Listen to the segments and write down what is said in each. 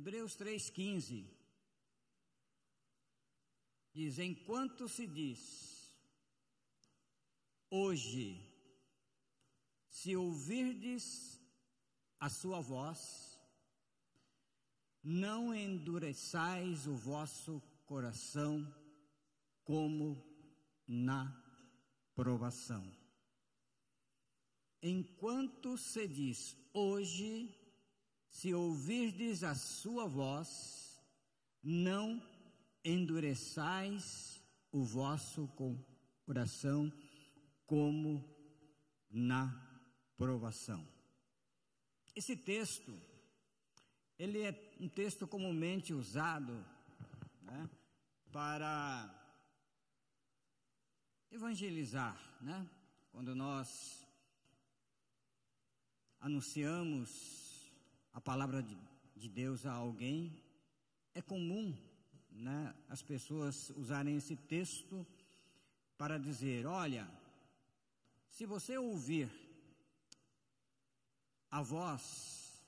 Hebreus 3,15 diz: Enquanto se diz, hoje, se ouvirdes a sua voz, não endureçais o vosso coração como na provação. Enquanto se diz hoje, se ouvirdes a sua voz, não endureçais o vosso coração como na provação. Esse texto, ele é um texto comumente usado né, para evangelizar, né? Quando nós anunciamos a palavra de, de Deus a alguém, é comum né, as pessoas usarem esse texto para dizer: olha, se você ouvir a voz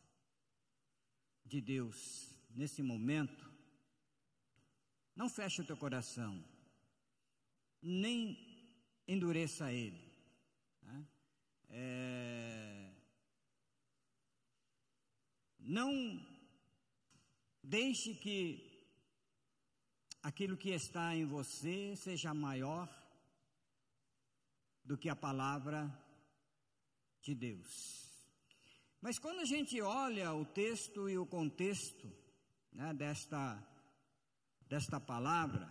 de Deus nesse momento, não feche o teu coração, nem endureça ele. Né? É, não deixe que aquilo que está em você seja maior do que a palavra de Deus. Mas quando a gente olha o texto e o contexto né, desta, desta palavra,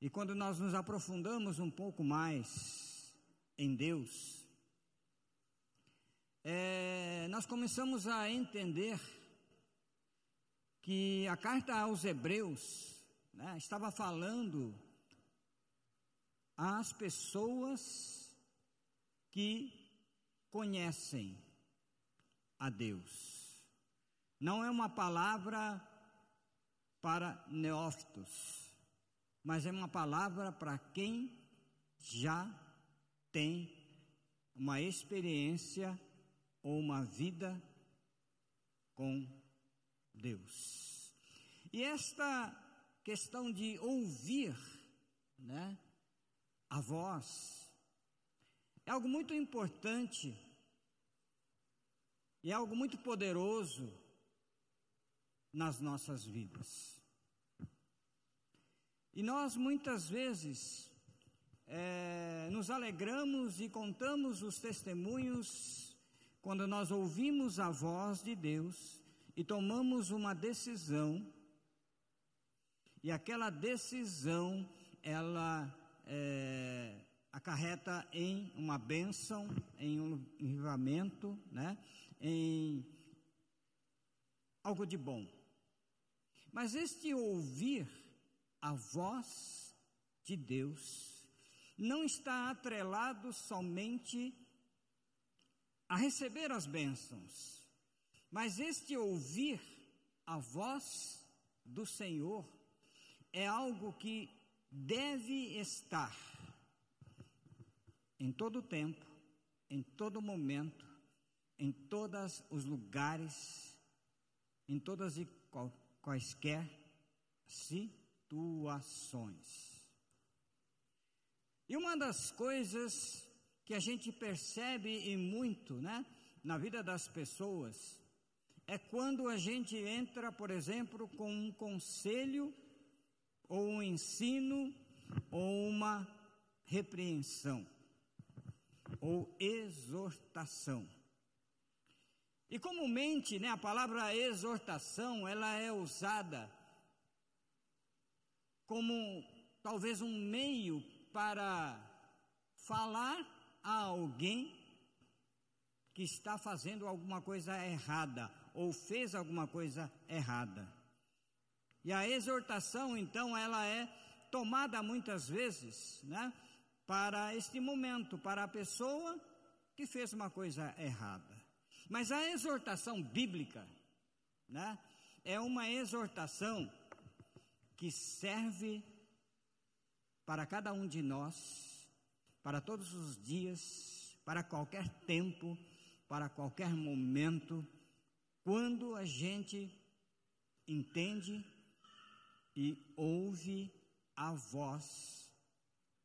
e quando nós nos aprofundamos um pouco mais em Deus, é, nós começamos a entender que a carta aos Hebreus né, estava falando às pessoas que conhecem a Deus. Não é uma palavra para neófitos, mas é uma palavra para quem já tem uma experiência ou uma vida com Deus. E esta questão de ouvir, né, a voz, é algo muito importante e é algo muito poderoso nas nossas vidas. E nós muitas vezes é, nos alegramos e contamos os testemunhos quando nós ouvimos a voz de Deus e tomamos uma decisão, e aquela decisão, ela é, acarreta em uma bênção, em um livramento, né? em algo de bom. Mas este ouvir a voz de Deus não está atrelado somente a receber as bênçãos, mas este ouvir a voz do Senhor é algo que deve estar em todo tempo, em todo momento, em todos os lugares, em todas e quaisquer situações. E uma das coisas que a gente percebe e muito, né, na vida das pessoas, é quando a gente entra, por exemplo, com um conselho, ou um ensino, ou uma repreensão, ou exortação. E comumente, né, a palavra exortação, ela é usada como talvez um meio para falar a alguém que está fazendo alguma coisa errada ou fez alguma coisa errada. E a exortação, então, ela é tomada muitas vezes, né, para este momento, para a pessoa que fez uma coisa errada. Mas a exortação bíblica, né, é uma exortação que serve para cada um de nós para todos os dias, para qualquer tempo, para qualquer momento, quando a gente entende e ouve a voz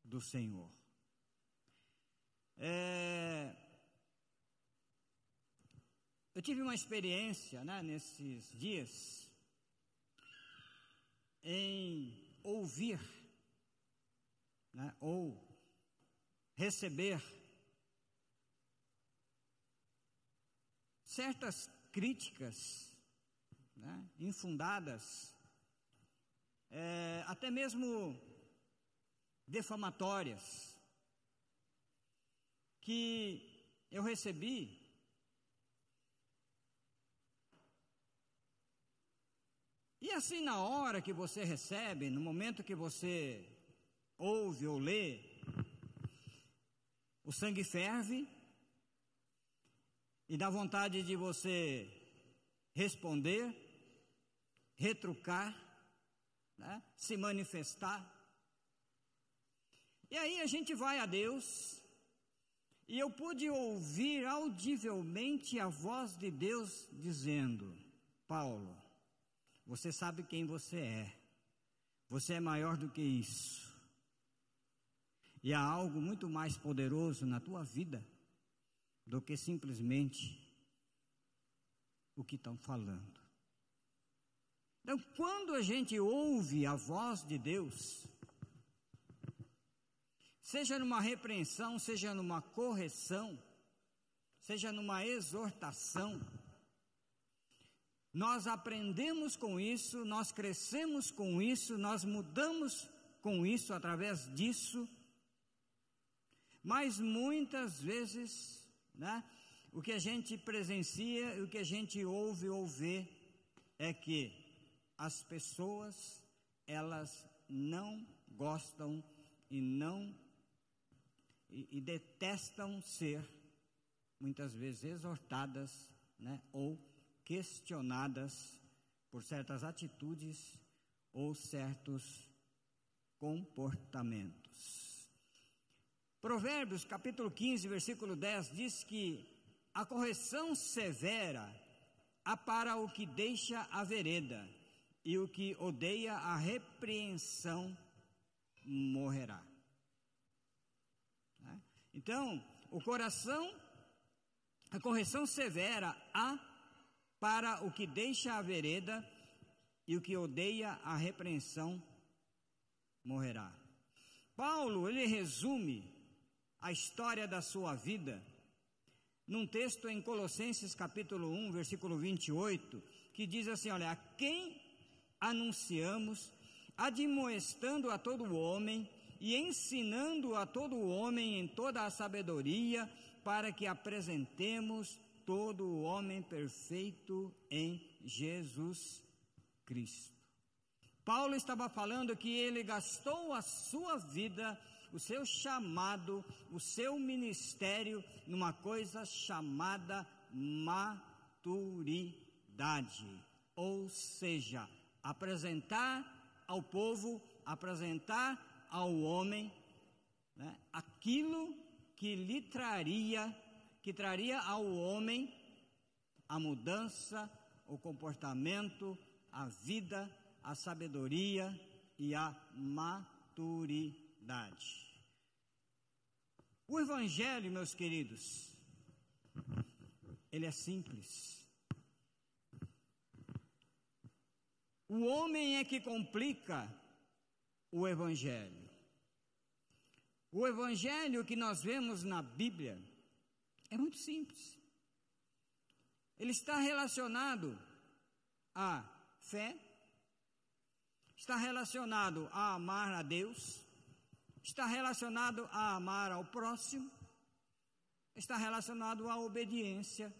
do Senhor. É, eu tive uma experiência né, nesses dias em ouvir né, ou receber certas críticas né, infundadas, é, até mesmo defamatórias, que eu recebi E assim, na hora que você recebe, no momento que você ouve ou lê, o sangue ferve e dá vontade de você responder, retrucar, né? se manifestar. E aí a gente vai a Deus, e eu pude ouvir audivelmente a voz de Deus dizendo: Paulo, você sabe quem você é. Você é maior do que isso. E há algo muito mais poderoso na tua vida do que simplesmente o que estão falando. Então, quando a gente ouve a voz de Deus, seja numa repreensão, seja numa correção, seja numa exortação, nós aprendemos com isso, nós crescemos com isso, nós mudamos com isso, através disso. Mas muitas vezes, né, o que a gente presencia o que a gente ouve ou vê é que as pessoas, elas não gostam e não e, e detestam ser muitas vezes exortadas, né, ou questionadas por certas atitudes ou certos comportamentos. Provérbios capítulo 15, versículo 10 diz que a correção severa há para o que deixa a vereda, e o que odeia a repreensão morrerá. Né? Então, o coração, a correção severa há para o que deixa a vereda e o que odeia a repreensão morrerá. Paulo, ele resume a história da sua vida num texto em Colossenses capítulo 1, versículo 28, que diz assim: Olha, a quem anunciamos, admoestando a todo homem e ensinando a todo homem em toda a sabedoria, para que apresentemos todo o homem perfeito em Jesus Cristo. Paulo estava falando que ele gastou a sua vida, o seu chamado, o seu ministério numa coisa chamada maturidade, ou seja, apresentar ao povo, apresentar ao homem né, aquilo que lhe traria que traria ao homem a mudança, o comportamento, a vida, a sabedoria e a maturidade. O Evangelho, meus queridos, ele é simples. O homem é que complica o Evangelho. O Evangelho que nós vemos na Bíblia é muito simples. Ele está relacionado à fé, está relacionado a amar a Deus, está relacionado a amar ao próximo, está relacionado à obediência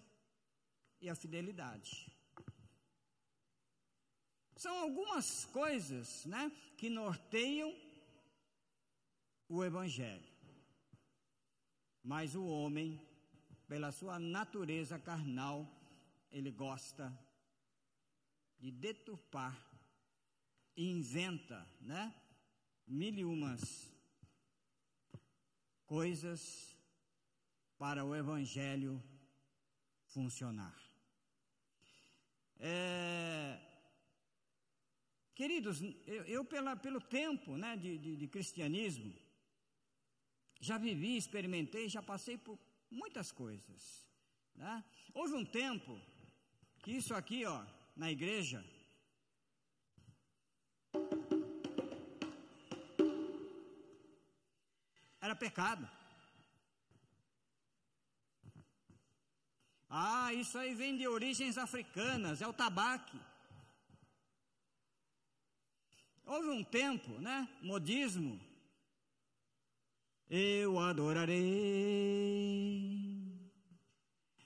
e à fidelidade. São algumas coisas, né, que norteiam o evangelho. Mas o homem pela sua natureza carnal, ele gosta de deturpar e inventa, né? Mil e umas coisas para o evangelho funcionar. É, Queridos, eu, eu pela, pelo tempo né, de, de, de cristianismo, já vivi, experimentei, já passei por muitas coisas. Né? Houve um tempo que isso aqui, ó, na igreja, era pecado. Ah, isso aí vem de origens africanas, é o tabaque. Houve um tempo, né? Modismo. Eu adorarei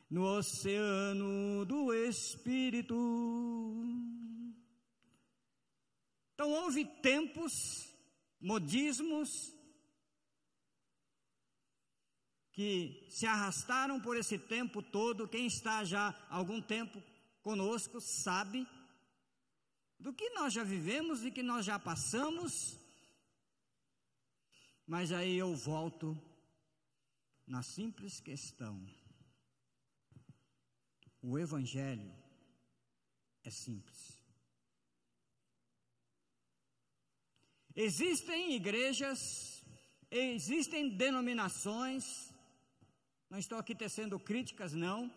no oceano do Espírito. Então houve tempos, modismos, que se arrastaram por esse tempo todo. Quem está já há algum tempo conosco sabe do que nós já vivemos e que nós já passamos. Mas aí eu volto na simples questão. O Evangelho é simples. Existem igrejas, existem denominações, não estou aqui tecendo críticas, não,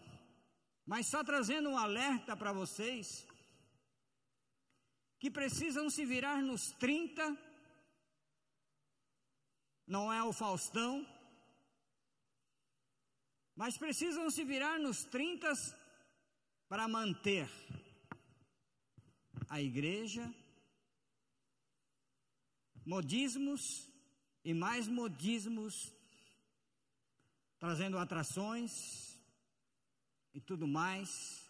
mas só trazendo um alerta para vocês que precisam se virar nos 30, não é o Faustão, mas precisam se virar nos 30 para manter a igreja, modismos e mais modismos trazendo atrações e tudo mais.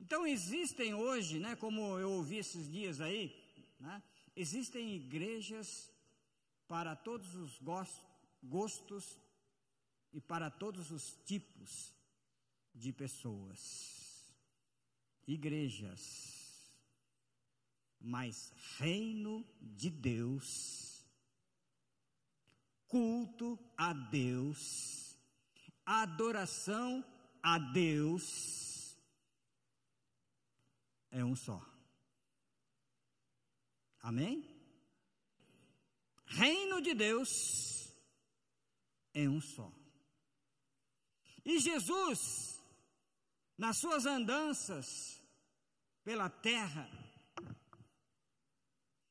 Então existem hoje, né, como eu ouvi esses dias aí, né, existem igrejas para todos os gostos e para todos os tipos de pessoas. Igrejas, mas reino de Deus, culto a Deus, adoração a Deus é um só. Amém? Reino de Deus é um só. E Jesus, nas suas andanças pela terra,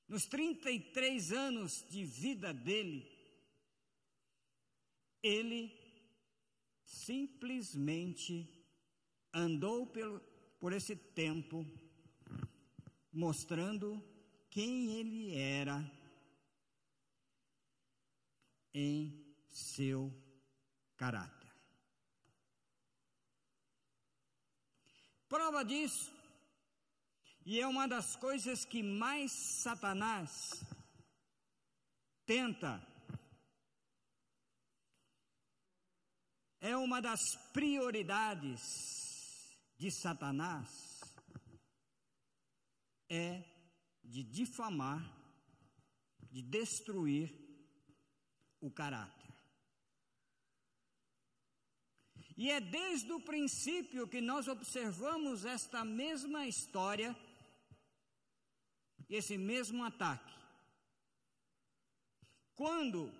nos 33 anos de vida dele, ele simplesmente andou pelo, por esse tempo mostrando quem ele era em seu caráter. Prova disso, e é uma das coisas que mais Satanás tenta é uma das prioridades de Satanás é de difamar, de destruir o caráter. E é desde o princípio que nós observamos esta mesma história, esse mesmo ataque. Quando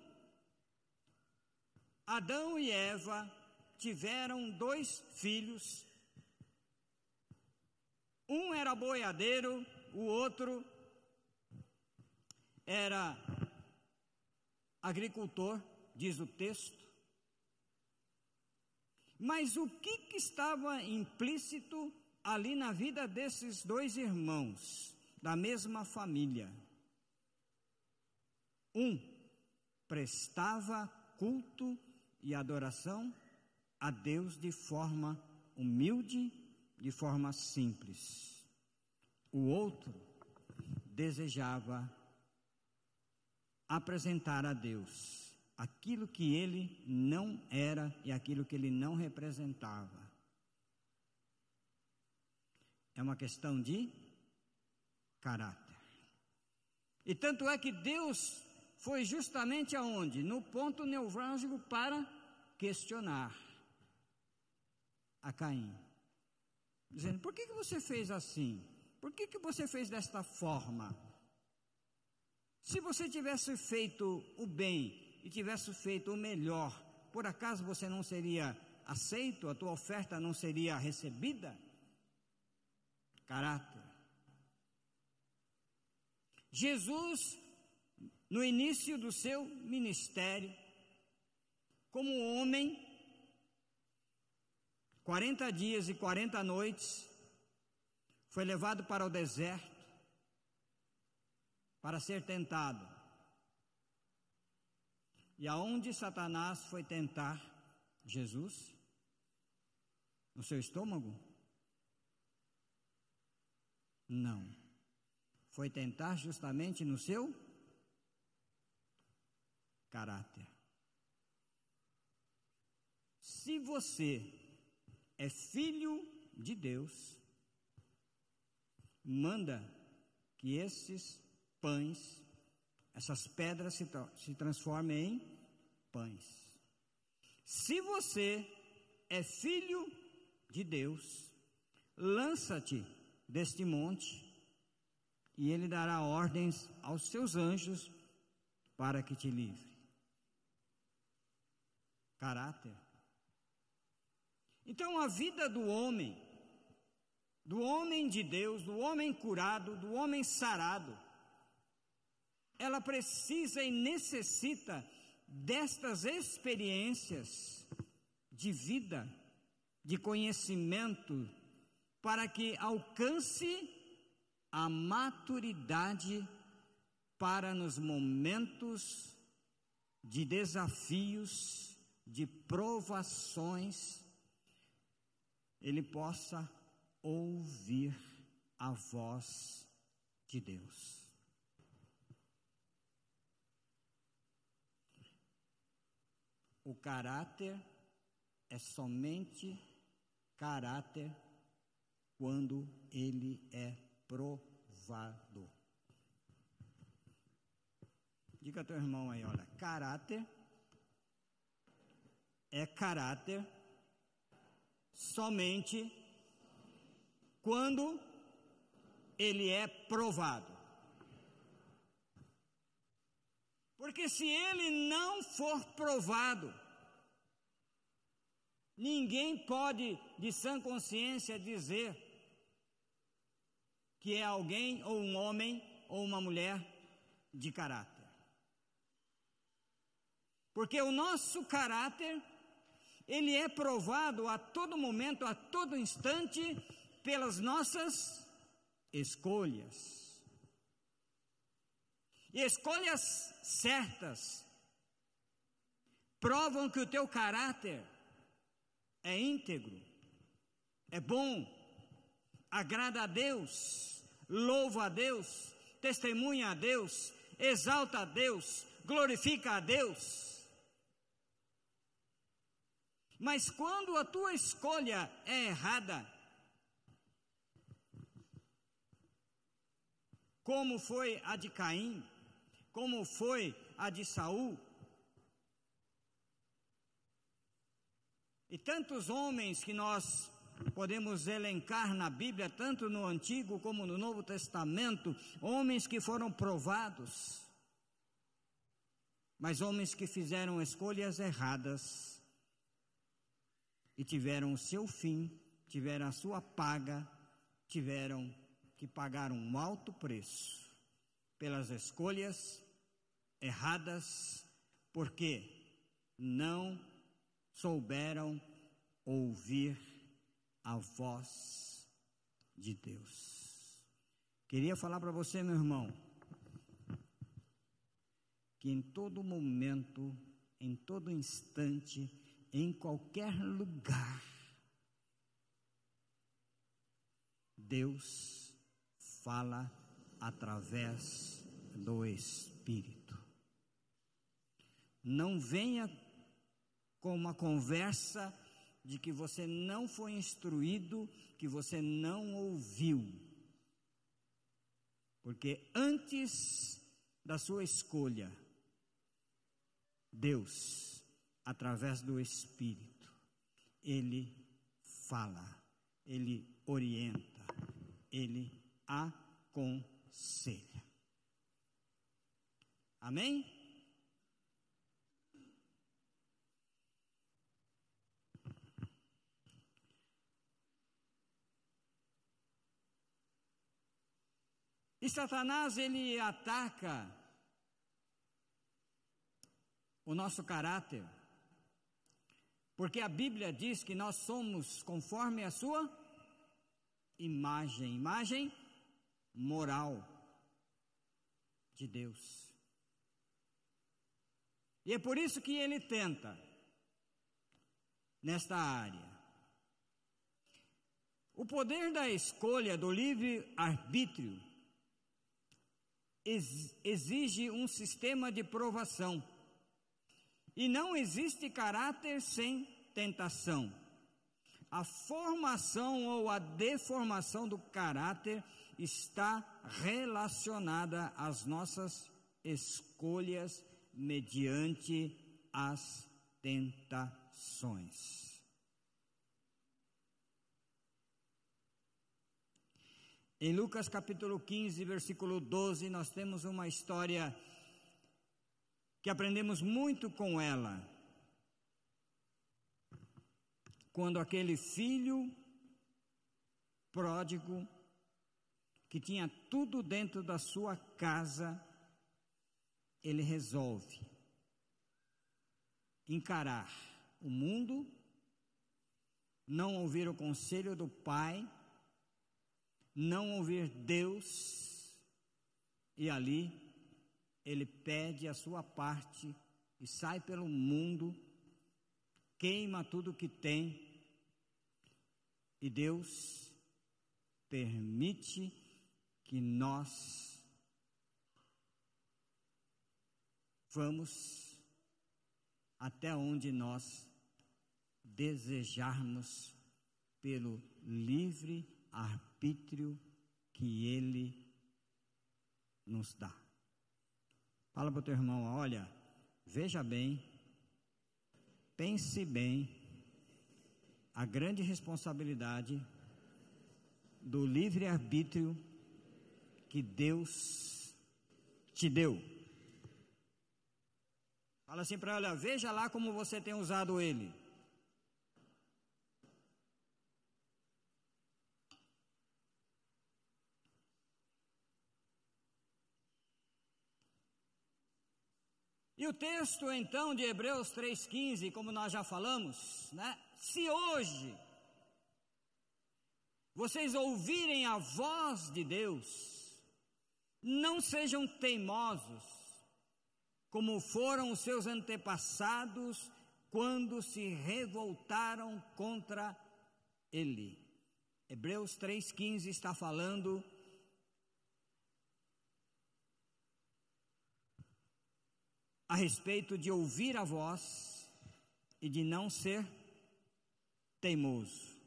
Adão e Eva tiveram dois filhos. Um era boiadeiro, o outro era agricultor, diz o texto. Mas o que, que estava implícito ali na vida desses dois irmãos, da mesma família? Um prestava culto e adoração a Deus de forma humilde, de forma simples. O outro desejava apresentar a Deus aquilo que ele não era e aquilo que ele não representava. É uma questão de caráter. E tanto é que Deus foi justamente aonde? No ponto nevrálgico para questionar a Caim. Dizendo, por que, que você fez assim? Por que, que você fez desta forma? Se você tivesse feito o bem e tivesse feito o melhor, por acaso você não seria aceito, a tua oferta não seria recebida? Caráter. Jesus, no início do seu ministério, como homem, 40 dias e 40 noites, foi levado para o deserto para ser tentado. E aonde Satanás foi tentar Jesus? No seu estômago? Não. Foi tentar justamente no seu caráter. Se você é filho de Deus, manda que esses pães, essas pedras se, se transformem em pães. Se você é filho de Deus, lança-te deste monte e ele dará ordens aos seus anjos para que te livre. Caráter. Então a vida do homem, do homem de Deus, do homem curado, do homem sarado, ela precisa e necessita destas experiências de vida, de conhecimento, para que alcance a maturidade para nos momentos de desafios, de provações, ele possa ouvir a voz de Deus. O caráter é somente caráter quando ele é provado. Diga teu irmão aí, olha, caráter é caráter somente quando ele é provado. Porque se ele não for provado, ninguém pode, de sã consciência, dizer que é alguém, ou um homem, ou uma mulher de caráter. Porque o nosso caráter, ele é provado a todo momento, a todo instante, pelas nossas escolhas. E escolhas certas provam que o teu caráter é íntegro, é bom, agrada a Deus, louva a Deus, testemunha a Deus, exalta a Deus, glorifica a Deus. Mas quando a tua escolha é errada, como foi a de Caim, como foi a de Saul, e tantos homens que nós podemos elencar na Bíblia, tanto no Antigo como no Novo Testamento, homens que foram provados, mas homens que fizeram escolhas erradas e tiveram o seu fim, tiveram a sua paga, tiveram que pagar um alto preço pelas escolhas erradas, porque não souberam ouvir a voz de Deus. Queria falar para você, meu irmão, que em todo momento, em todo instante, em qualquer lugar, Deus fala através do Espírito. Não venha com uma conversa de que você não foi instruído, que você não ouviu. Porque antes da sua escolha, Deus através do Espírito. Ele fala, ele orienta, ele aconselha. Amém? E Satanás ele ataca o nosso caráter, porque a Bíblia diz que nós somos conforme a sua imagem, imagem moral de Deus. E é por isso que ele tenta nesta área. O poder da escolha do livre arbítrio exige um sistema de provação. E não existe caráter sem tentação. A formação ou a deformação do caráter está relacionada às nossas escolhas mediante as tentações. Em Lucas capítulo 15, versículo 12, nós temos uma história que aprendemos muito com ela. Quando aquele filho pródigo, que tinha tudo dentro da sua casa, ele resolve encarar o mundo, não ouvir o conselho do pai, não ouvir Deus, e ali ele pede a sua parte e sai pelo mundo, queima tudo que tem, e Deus permite que nós vamos até onde nós desejarmos pelo livre arbítrio que Ele nos dá. Fala para o teu irmão, olha, veja bem, pense bem a grande responsabilidade do livre-arbítrio que Deus te deu. Fala assim para ela, veja lá como você tem usado ele. E o texto então de Hebreus 3,15, como nós já falamos, né? Se hoje vocês ouvirem a voz de Deus, não sejam teimosos, como foram os seus antepassados quando se revoltaram contra Ele. Hebreus 3,15 está falando a respeito de ouvir a voz e de não ser teimoso.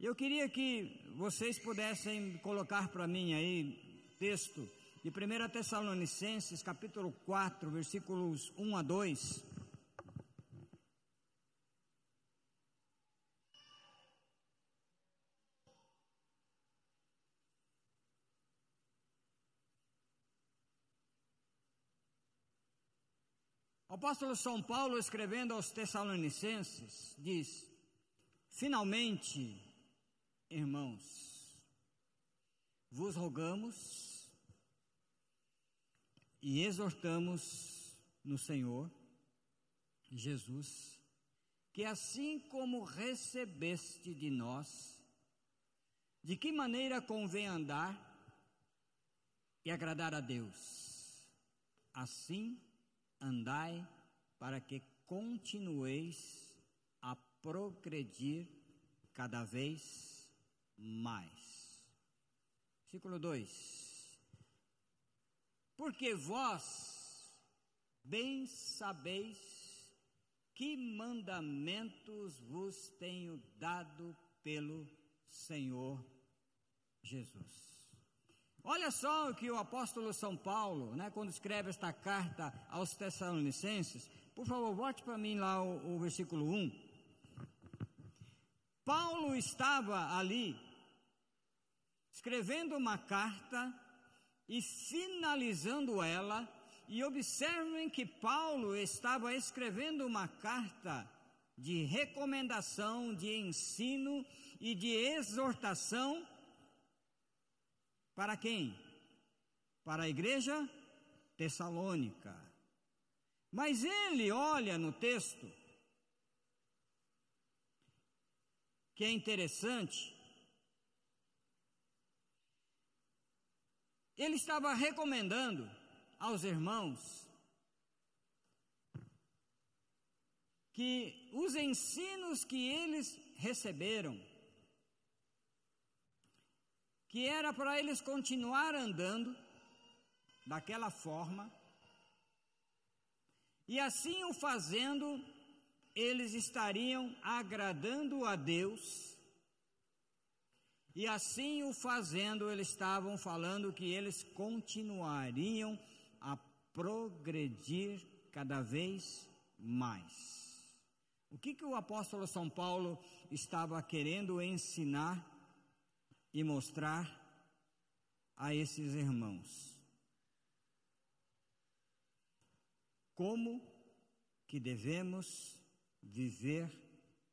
Eu queria que vocês pudessem colocar para mim aí texto de 1 Tessalonicenses, capítulo 4, versículos 1 a 2. Apóstolo São Paulo, escrevendo aos Tessalonicenses, diz: Finalmente, irmãos, vos rogamos e exortamos no Senhor Jesus, que assim como recebeste de nós, de que maneira convém andar e agradar a Deus, assim andai para que continueis a progredir cada vez mais. Versículo 2: Porque vós bem sabeis que mandamentos vos tenho dado pelo Senhor Jesus. Olha só o que o apóstolo São Paulo, né, quando escreve esta carta aos Tessalonicenses, por favor, volte para mim lá o, o versículo 1. Paulo estava ali escrevendo uma carta e finalizando ela, e observem que Paulo estava escrevendo uma carta de recomendação, de ensino e de exortação para quem? Para a igreja tessalônica. Mas ele olha no texto, que é interessante, ele estava recomendando aos irmãos que os ensinos que eles receberam, que era para eles continuar andando daquela forma, e assim o fazendo, eles estariam agradando a Deus, e assim o fazendo, eles estavam falando que eles continuariam a progredir cada vez mais. O que, que o apóstolo São Paulo estava querendo ensinar e mostrar a esses irmãos? Como que devemos viver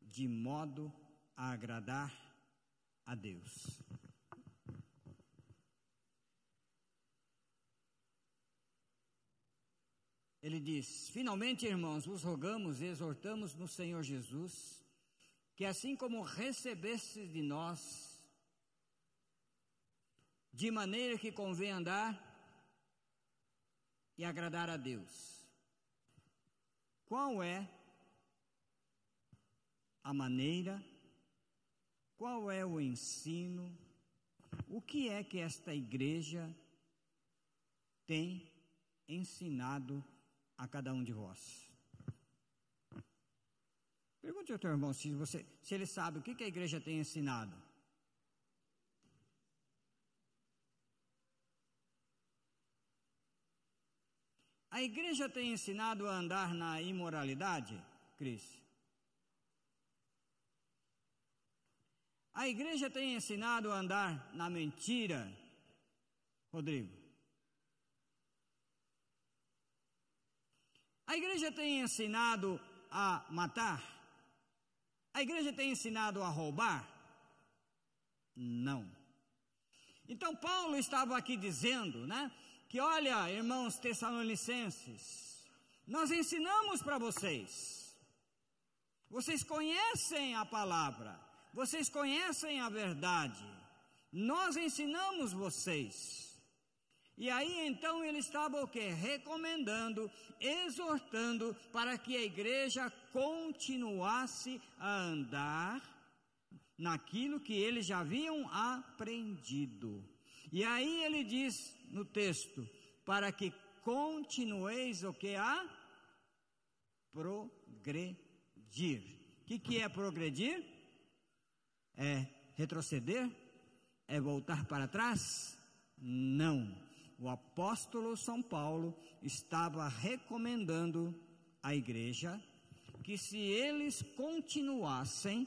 de modo a agradar a Deus. Ele diz: Finalmente, irmãos, vos rogamos e exortamos no Senhor Jesus, que assim como recebestes de nós, de maneira que convém andar e agradar a Deus. Qual é a maneira, qual é o ensino, o que é que esta igreja tem ensinado a cada um de vós. Pergunte ao teu irmão se, você, se ele sabe o que, que a igreja tem ensinado. A igreja tem ensinado a andar na imoralidade, Cris? A igreja tem ensinado a andar na mentira, Rodrigo? A igreja tem ensinado a matar? A igreja tem ensinado a roubar? Não. Então Paulo estava aqui dizendo, né, que olha, irmãos tessalonicenses, nós ensinamos para vocês. Vocês conhecem a palavra, vocês conhecem a verdade. Nós ensinamos vocês. E aí então ele estava o que? Recomendando, exortando para que a igreja continuasse a andar naquilo que eles já haviam aprendido. E aí ele diz no texto, para que continueis o que a progredir. O que, que é progredir? É retroceder? É voltar para trás? Não o apóstolo São Paulo estava recomendando à igreja que se eles continuassem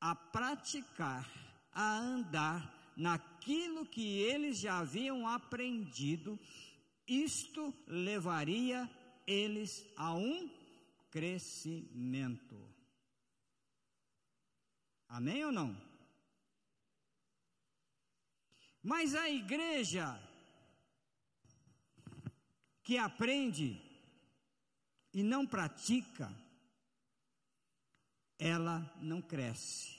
a praticar, a andar naquilo que eles já haviam aprendido, isto levaria eles a um crescimento. Amém ou não? Mas a igreja que aprende e não pratica, ela não cresce,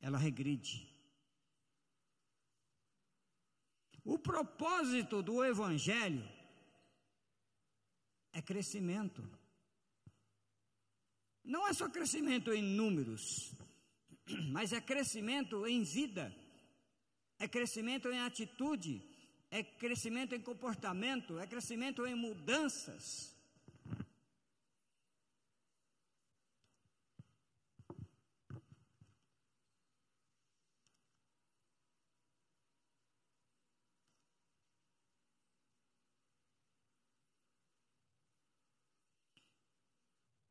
ela regride. O propósito do Evangelho é crescimento. Não é só crescimento em números, mas é crescimento em vida, é crescimento em atitude, é crescimento em comportamento, é crescimento em mudanças.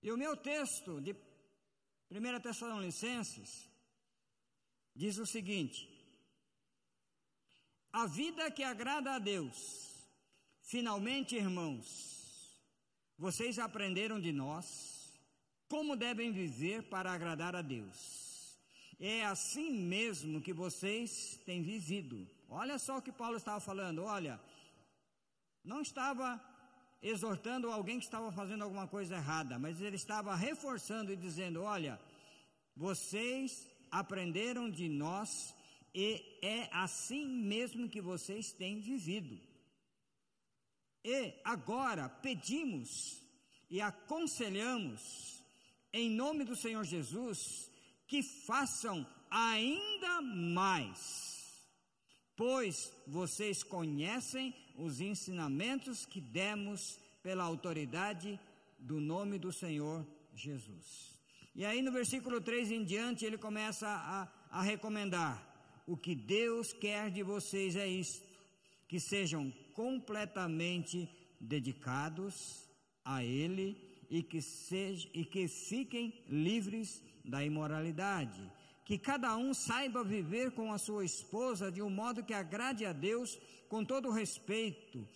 E o meu texto de 1 Tessalonicenses diz o seguinte: A vida que agrada a Deus, finalmente, irmãos, vocês aprenderam de nós como devem viver para agradar a Deus. É assim mesmo que vocês têm vivido. Olha só o que Paulo estava falando, olha, não estava exortando alguém que estava fazendo alguma coisa errada, mas ele estava reforçando e dizendo: olha, vocês aprenderam de nós e é assim mesmo que vocês têm vivido. E agora pedimos e aconselhamos, em nome do Senhor Jesus, que façam ainda mais, pois vocês conhecem os ensinamentos que demos pela autoridade do nome do Senhor Jesus. E aí no versículo 3 em diante ele começa a, a recomendar: o que Deus quer de vocês é isto, que sejam completamente dedicados a Ele e que, sejam, e que fiquem livres da imoralidade que cada um saiba viver com a sua esposa de um modo que agrade a Deus com todo respeito,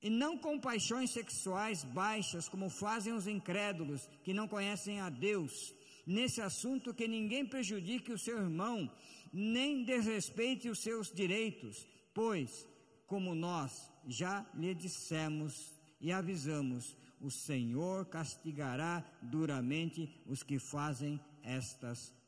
e não com paixões sexuais baixas, como fazem os incrédulos que não conhecem a Deus. Nesse assunto, que ninguém prejudique o seu irmão, nem desrespeite os seus direitos, pois, como nós já lhe dissemos e avisamos, o Senhor castigará duramente os que fazem estas coisas.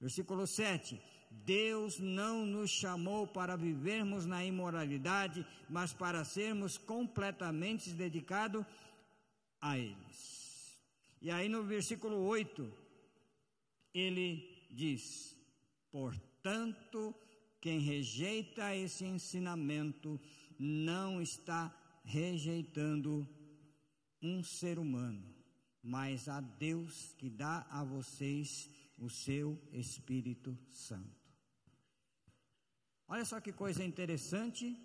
Versículo 7: Deus não nos chamou para vivermos na imoralidade, mas para sermos completamente dedicados a eles. E aí no versículo 8, ele diz: Portanto, quem rejeita esse ensinamento não está rejeitando um ser humano, mas a Deus que dá a vocês o seu Espírito Santo. Olha só que coisa interessante,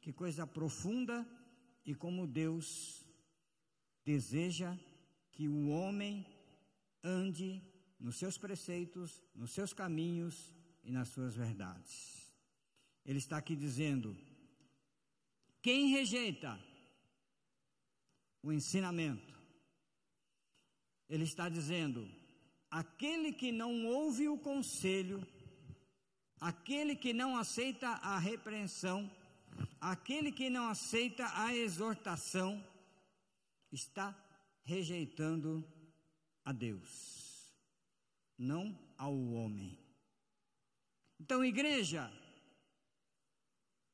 que coisa profunda e como Deus deseja que o homem ande nos seus preceitos, nos seus caminhos e nas suas verdades. Ele está aqui dizendo: quem rejeita o ensinamento, ele está dizendo, aquele que não ouve o conselho, aquele que não aceita a repreensão, aquele que não aceita a exortação, está rejeitando a Deus, não ao homem. Então, igreja,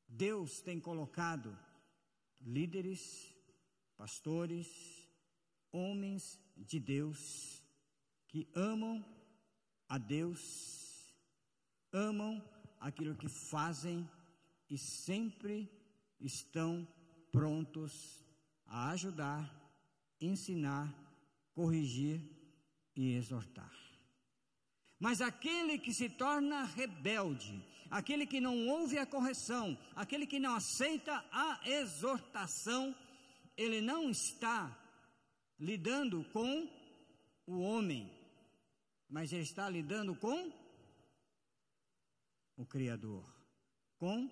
Deus tem colocado líderes, pastores, homens de Deus, que amam a Deus, amam aquilo que fazem e sempre estão prontos a ajudar, ensinar, corrigir e exortar. Mas aquele que se torna rebelde, aquele que não ouve a correção, aquele que não aceita a exortação, ele não está lidando com o homem, mas está lidando com o Criador, com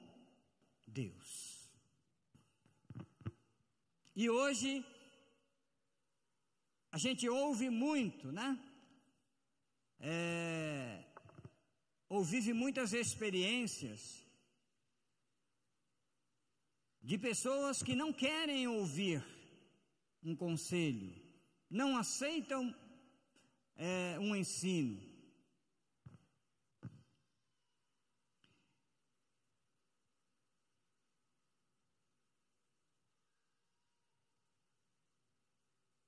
Deus. E hoje, a gente ouve muito, né? É, ou vive muitas experiências de pessoas que não querem ouvir um conselho, não aceitam é, um ensino.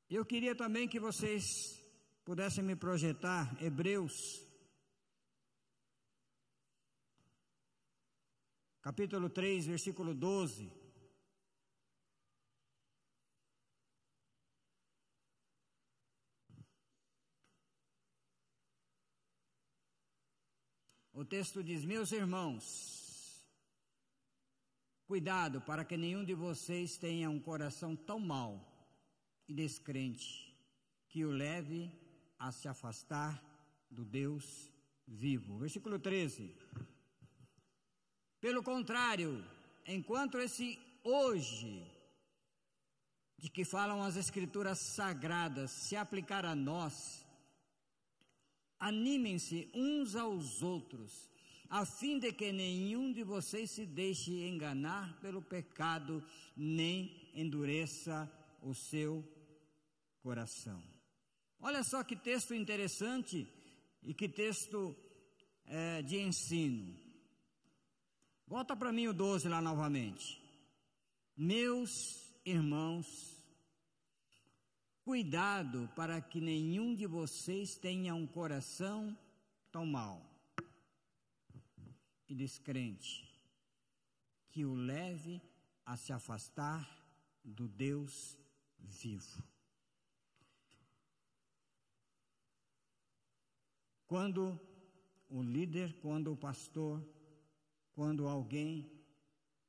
Eu queria também que vocês pudessem me projetar Hebreus, capítulo 3, versículo 12. O texto diz: Meus irmãos, cuidado para que nenhum de vocês tenha um coração tão mau e descrente que o leve a se afastar do Deus vivo. Versículo 13. Pelo contrário, enquanto esse hoje, de que falam as Escrituras sagradas, se aplicar a nós, animem-se uns aos outros, a fim de que nenhum de vocês se deixe enganar pelo pecado, nem endureça o seu coração. Olha só que texto interessante e que texto é, de ensino. Volta para mim o 12 lá novamente. Meus irmãos, cuidado para que nenhum de vocês tenha um coração tão mau e descrente, que o leve a se afastar do Deus vivo. Quando o líder, quando o pastor, quando alguém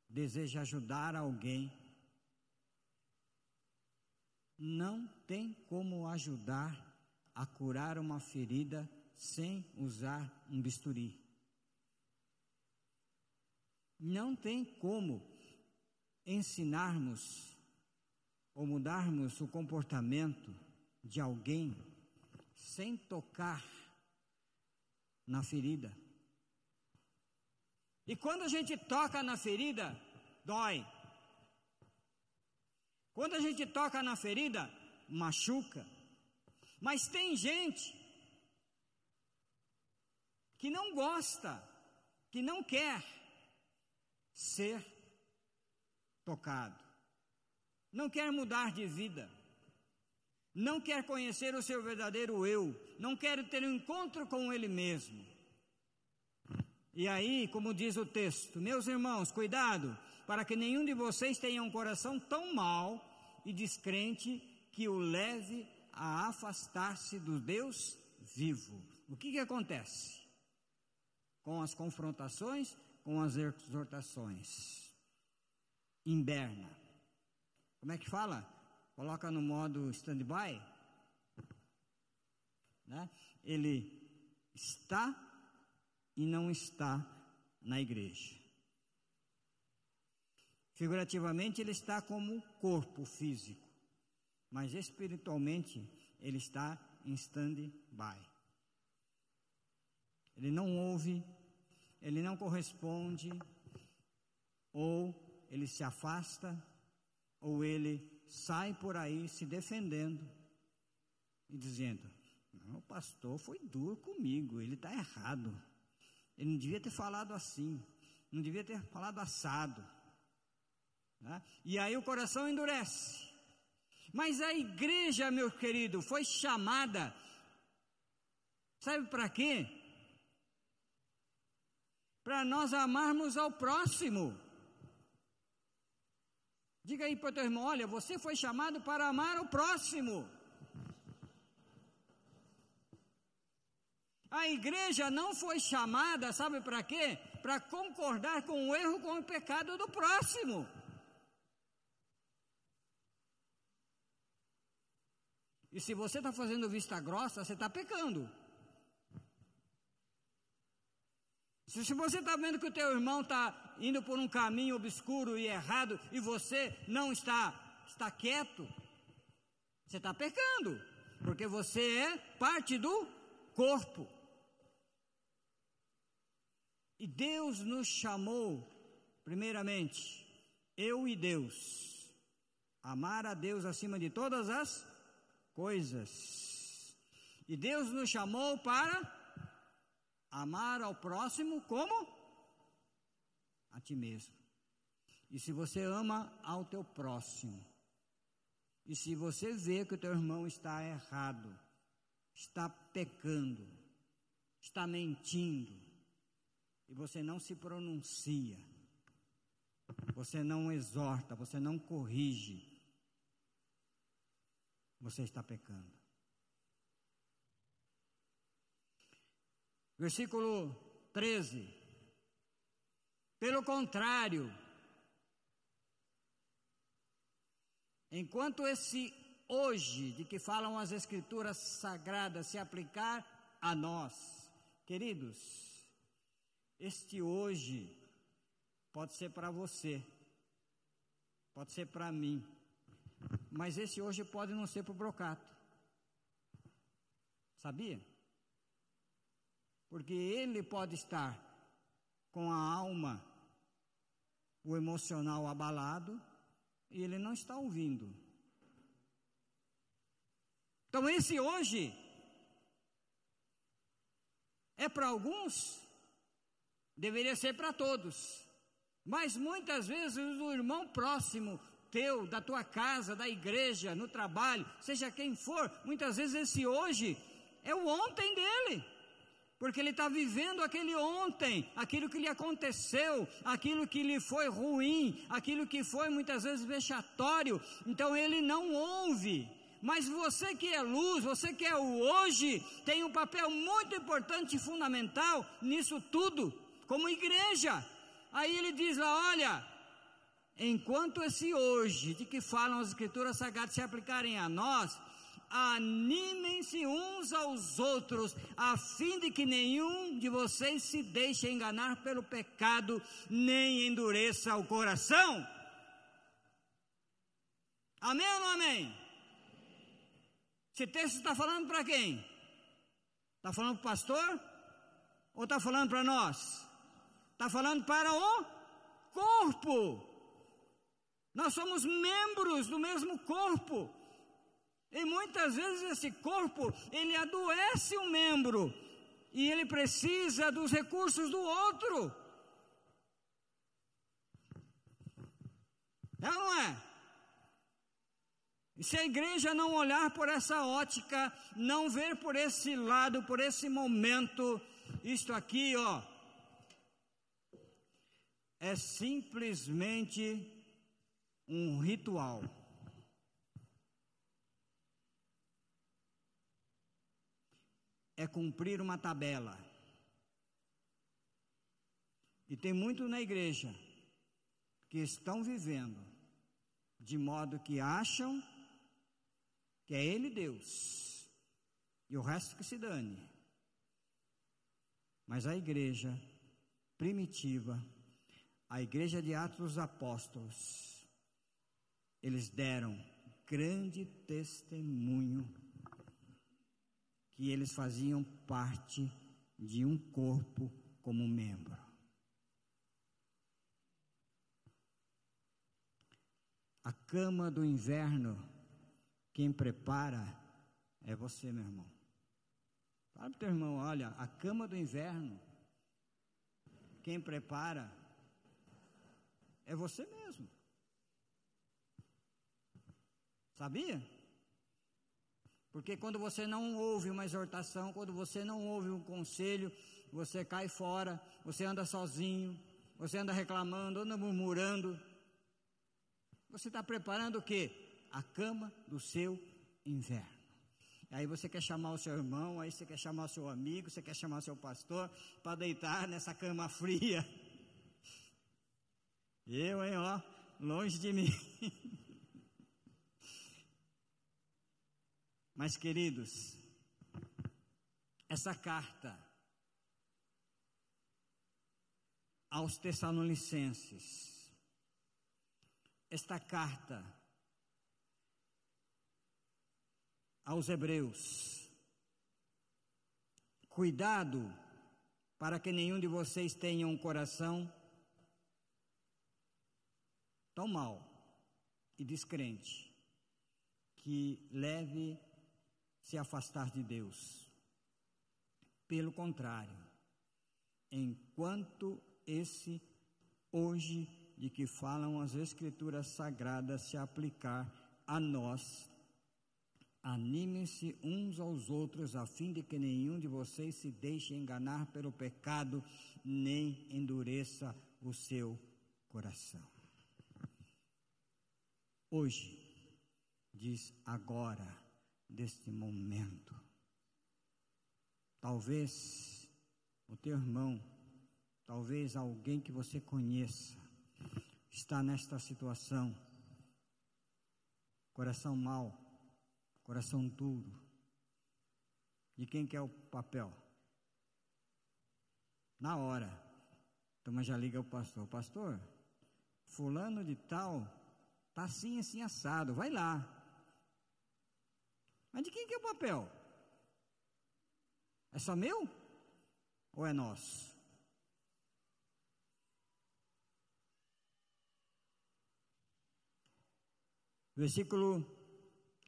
deseja ajudar alguém, não tem como ajudar a curar uma ferida sem usar um bisturi. Não tem como ensinarmos ou mudarmos o comportamento de alguém sem tocar na ferida. E quando a gente toca na ferida, dói. Quando a gente toca na ferida, machuca. Mas tem gente que não gosta, que não quer ser tocado, não quer mudar de vida, não quer conhecer o seu verdadeiro eu, não quer ter um encontro com ele mesmo. E aí, como diz o texto, meus irmãos, cuidado, para que nenhum de vocês tenha um coração tão mau e descrente que o leve a afastar-se do Deus vivo. O que, que acontece? Com as confrontações, com as exortações. Inverna. Como é que fala? Coloca no modo stand-by. Né? Ele está e não está na igreja. Figurativamente, ele está como corpo físico, mas espiritualmente, ele está em stand-by. Ele não ouve, ele não corresponde, ou ele se afasta, ou ele sai por aí se defendendo e dizendo: Não, o pastor foi duro comigo, ele está errado. Ele não devia ter falado assim, não devia ter falado assado. Né? E aí o coração endurece. Mas a igreja, meu querido, foi chamada, sabe para quê? Para nós amarmos ao próximo. Diga aí para o teu irmão: olha, você foi chamado para amar o próximo. A igreja não foi chamada, sabe para quê? Para concordar com o erro, com o pecado do próximo. E se você está fazendo vista grossa, você está pecando. Se, você está vendo que o teu irmão está indo por um caminho obscuro e errado e você não está, está quieto, você está pecando, porque você é parte do corpo. E Deus nos chamou, primeiramente, eu e Deus, amar a Deus acima de todas as coisas. E Deus nos chamou para amar ao próximo como a ti mesmo. E se você ama ao teu próximo, e se você vê que o teu irmão está errado, está pecando, está mentindo, e você não se pronuncia, você não exorta, você não corrige, você está pecando. Versículo 13. Pelo contrário, enquanto esse hoje de que falam as escrituras sagradas se aplicar a nós, Queridos, este hoje pode ser para você, pode ser para mim, mas esse hoje pode não ser para o brocato. Sabia? Porque ele pode estar com a alma, o emocional abalado, e ele não está ouvindo. Então, esse hoje é para alguns, deveria ser para todos, mas muitas vezes o irmão próximo teu, da tua casa, da igreja, no trabalho, seja quem for, muitas vezes esse hoje é o ontem dele porque ele está vivendo aquele ontem, aquilo que lhe aconteceu, aquilo que lhe foi ruim, aquilo que foi muitas vezes vexatório, então ele não ouve. Mas você que é luz, você que é o hoje, tem um papel muito importante e fundamental nisso tudo, como igreja. Aí ele diz lá: olha, enquanto esse hoje de que falam as escrituras sagradas se aplicarem a nós, animem-se uns aos outros, a fim de que nenhum de vocês se deixe enganar pelo pecado, nem endureça o coração. Amém ou não amém? Esse texto está falando para quem? Está falando para o pastor? Ou está falando para nós? Está falando para o corpo. Nós somos membros do mesmo corpo. E muitas vezes esse corpo, ele adoece um membro e ele precisa dos recursos do outro. É ou não é? E se a igreja não olhar por essa ótica, não ver por esse lado, por esse momento, isto aqui, ó, é simplesmente um ritual. é cumprir uma tabela. E tem muito na igreja que estão vivendo de modo que acham que é Ele Deus e o resto que se dane. Mas a igreja primitiva, a igreja de Atos dos Apóstolos, eles deram grande testemunho que eles faziam parte de um corpo como membro. A cama do inverno, quem prepara é você, meu irmão. Fala para o teu irmão, olha, a cama do inverno, quem prepara é você mesmo. Sabia? Porque quando você não ouve uma exortação, quando você não ouve um conselho, você cai fora, você anda sozinho, você anda reclamando, anda murmurando. Você está preparando o quê? A cama do seu inverno. Aí você quer chamar o seu irmão, aí você quer chamar o seu amigo, você quer chamar o seu pastor para deitar nessa cama fria. Eu, hein, ó, longe de mim. Mas, queridos, essa carta aos Tessalonicenses, esta carta aos Hebreus, cuidado para que nenhum de vocês tenha um coração tão mau e descrente que leve se afastar de Deus. Pelo contrário, enquanto esse hoje de que falam as Escrituras Sagradas se aplicar a nós, animem-se uns aos outros, a fim de que nenhum de vocês se deixe enganar pelo pecado, nem endureça o seu coração. Hoje, diz agora, deste momento. Talvez o teu irmão, talvez alguém que você conheça, está nesta situação. Coração mau, coração duro. De quem quer o papel? Na hora. Então já liga o pastor. Pastor, fulano de tal tá assim, assim, assado. Vai lá. Mas de quem que é o papel? É só meu? Ou é nosso? Versículo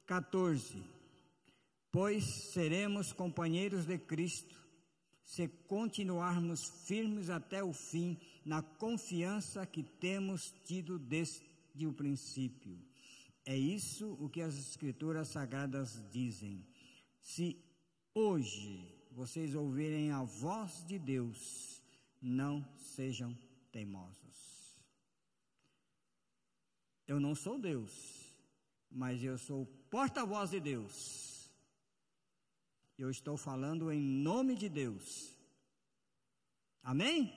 14: Pois seremos companheiros de Cristo, se continuarmos firmes até o fim, na confiança que temos tido desde o princípio. É isso o que as Escrituras Sagradas dizem. Se hoje vocês ouvirem a voz de Deus, não sejam teimosos. Eu não sou Deus mas eu sou porta-voz de Deus. Eu estou falando em nome de Deus. Amém?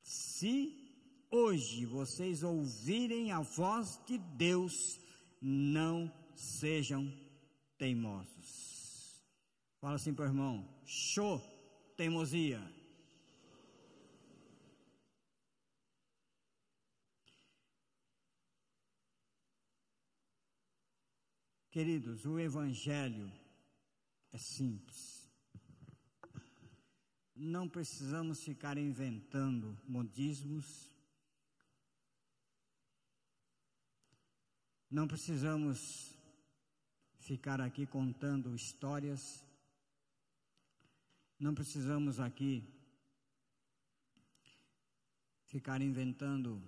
Se hoje vocês ouvirem a voz de Deus, não sejam teimosos. Fala assim para o irmão: show, teimosia. Queridos, o Evangelho é simples. Não precisamos ficar inventando modismos. Não precisamos ficar aqui contando histórias. Não precisamos aqui ficar inventando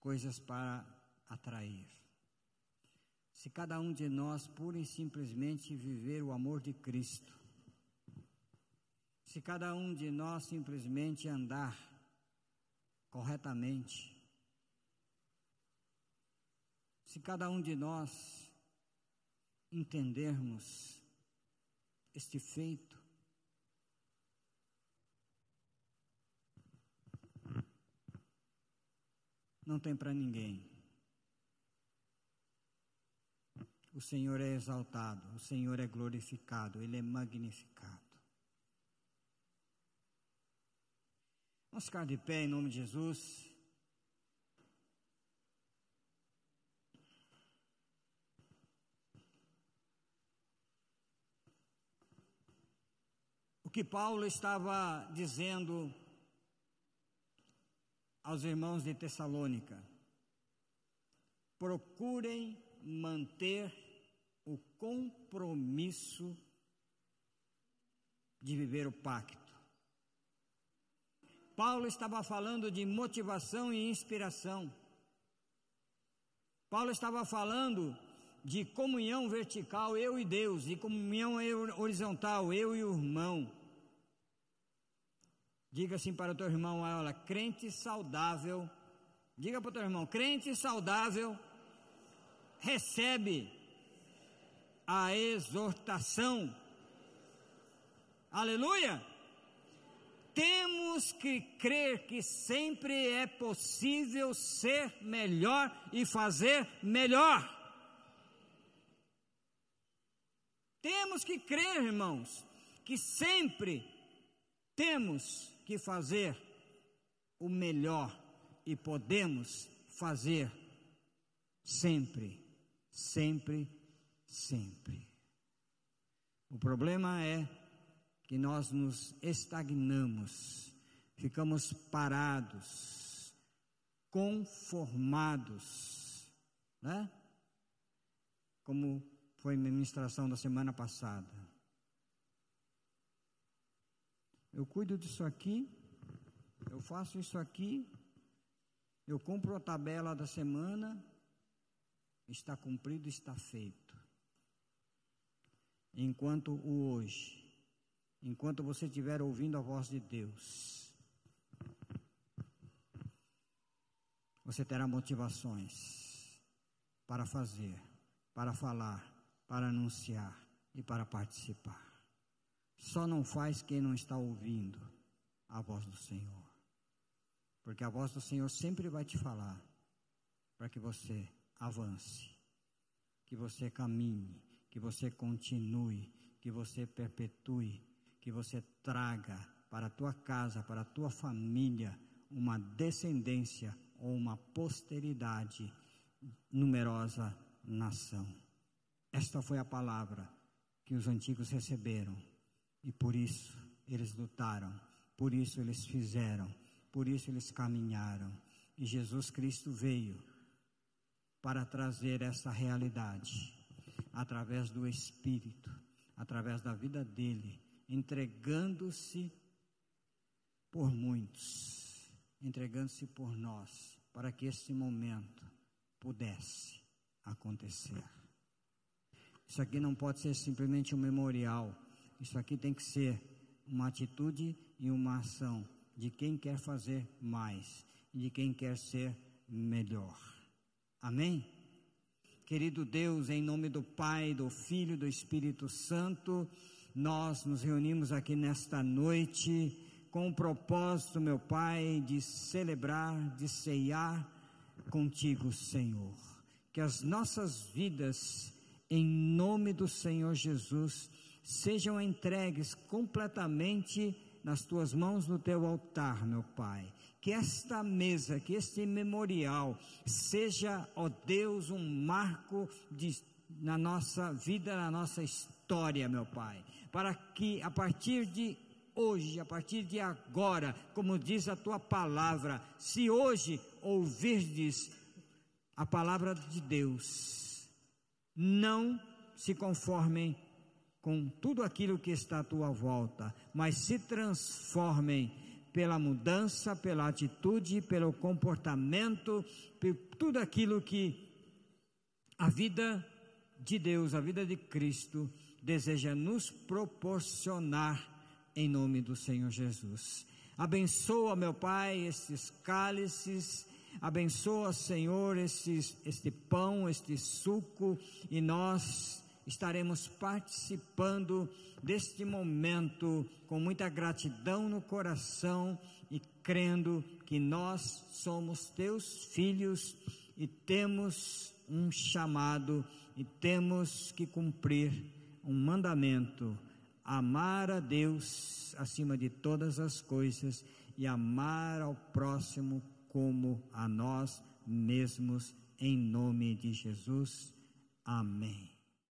coisas para atrair. Se cada um de nós pura e simplesmente viver o amor de Cristo, se cada um de nós simplesmente andar corretamente, se cada um de nós entendermos este feito, não tem para ninguém. o Senhor é exaltado, o Senhor é glorificado, Ele é magnificado. Vamos ficar de pé em nome de Jesus. Que Paulo estava dizendo aos irmãos de Tessalônica: procurem manter o compromisso de viver o pacto. Paulo estava falando de motivação e inspiração. Paulo estava falando de comunhão vertical, eu e Deus, e comunhão horizontal, eu e o irmão. Diga assim para o teu irmão, olha, crente saudável. Diga para o teu irmão, crente saudável recebe a exortação. Aleluia! Temos que crer que sempre é possível ser melhor e fazer melhor. Temos que crer, irmãos, que sempre temos que fazer o melhor e podemos fazer sempre sempre, sempre. O problema é que nós nos estagnamos, ficamos parados, conformados, né? Como foi a ministração da semana passada. Eu cuido disso aqui, eu faço isso aqui, eu compro a tabela da semana, está cumprido, está feito. Enquanto o hoje, enquanto você estiver ouvindo a voz de Deus, você terá motivações para fazer, para falar, para anunciar e para participar. Só não faz quem não está ouvindo a voz do Senhor. Porque a voz do Senhor sempre vai te falar para que você avance, que você caminhe, que você continue, que você perpetue, que você traga para a tua casa, para a tua família, uma descendência ou uma posteridade numerosa nação. Esta foi a palavra que os antigos receberam e por isso eles lutaram, por isso eles fizeram, por isso eles caminharam. E Jesus Cristo veio para trazer essa realidade através do Espírito, através da vida dele, entregando-se por muitos, entregando-se por nós, para que este momento pudesse acontecer. Isso aqui não pode ser simplesmente um memorial, isso aqui tem que ser uma atitude e uma ação de quem quer fazer mais de quem quer ser melhor. Amém? Querido Deus, em nome do Pai, do Filho e do Espírito Santo, nós nos reunimos aqui nesta noite com o propósito, meu Pai, de celebrar, de ceiar contigo, Senhor. Que as nossas vidas, em nome do Senhor Jesus, sejam entregues completamente nas tuas mãos no teu altar, meu Pai. Que esta mesa, que este memorial seja, ó Deus, um marco de, na nossa vida, na nossa história, meu Pai. Para que a partir de hoje, a partir de agora, como diz a tua palavra, se hoje ouvirdes a palavra de Deus, não se conformem com tudo aquilo que está à tua volta, mas se transformem pela mudança, pela atitude, pelo comportamento, por tudo aquilo que a vida de Deus, a vida de Cristo, deseja nos proporcionar em nome do Senhor Jesus. Abençoa, meu Pai, estes cálices, abençoa, Senhor, este pão, este suco, e nós estaremos participando deste momento com muita gratidão no coração e crendo que nós somos teus filhos e temos um chamado e temos que cumprir um mandamento: amar a Deus acima de todas as coisas e amar ao próximo como a nós mesmos, em nome de Jesus. Amém.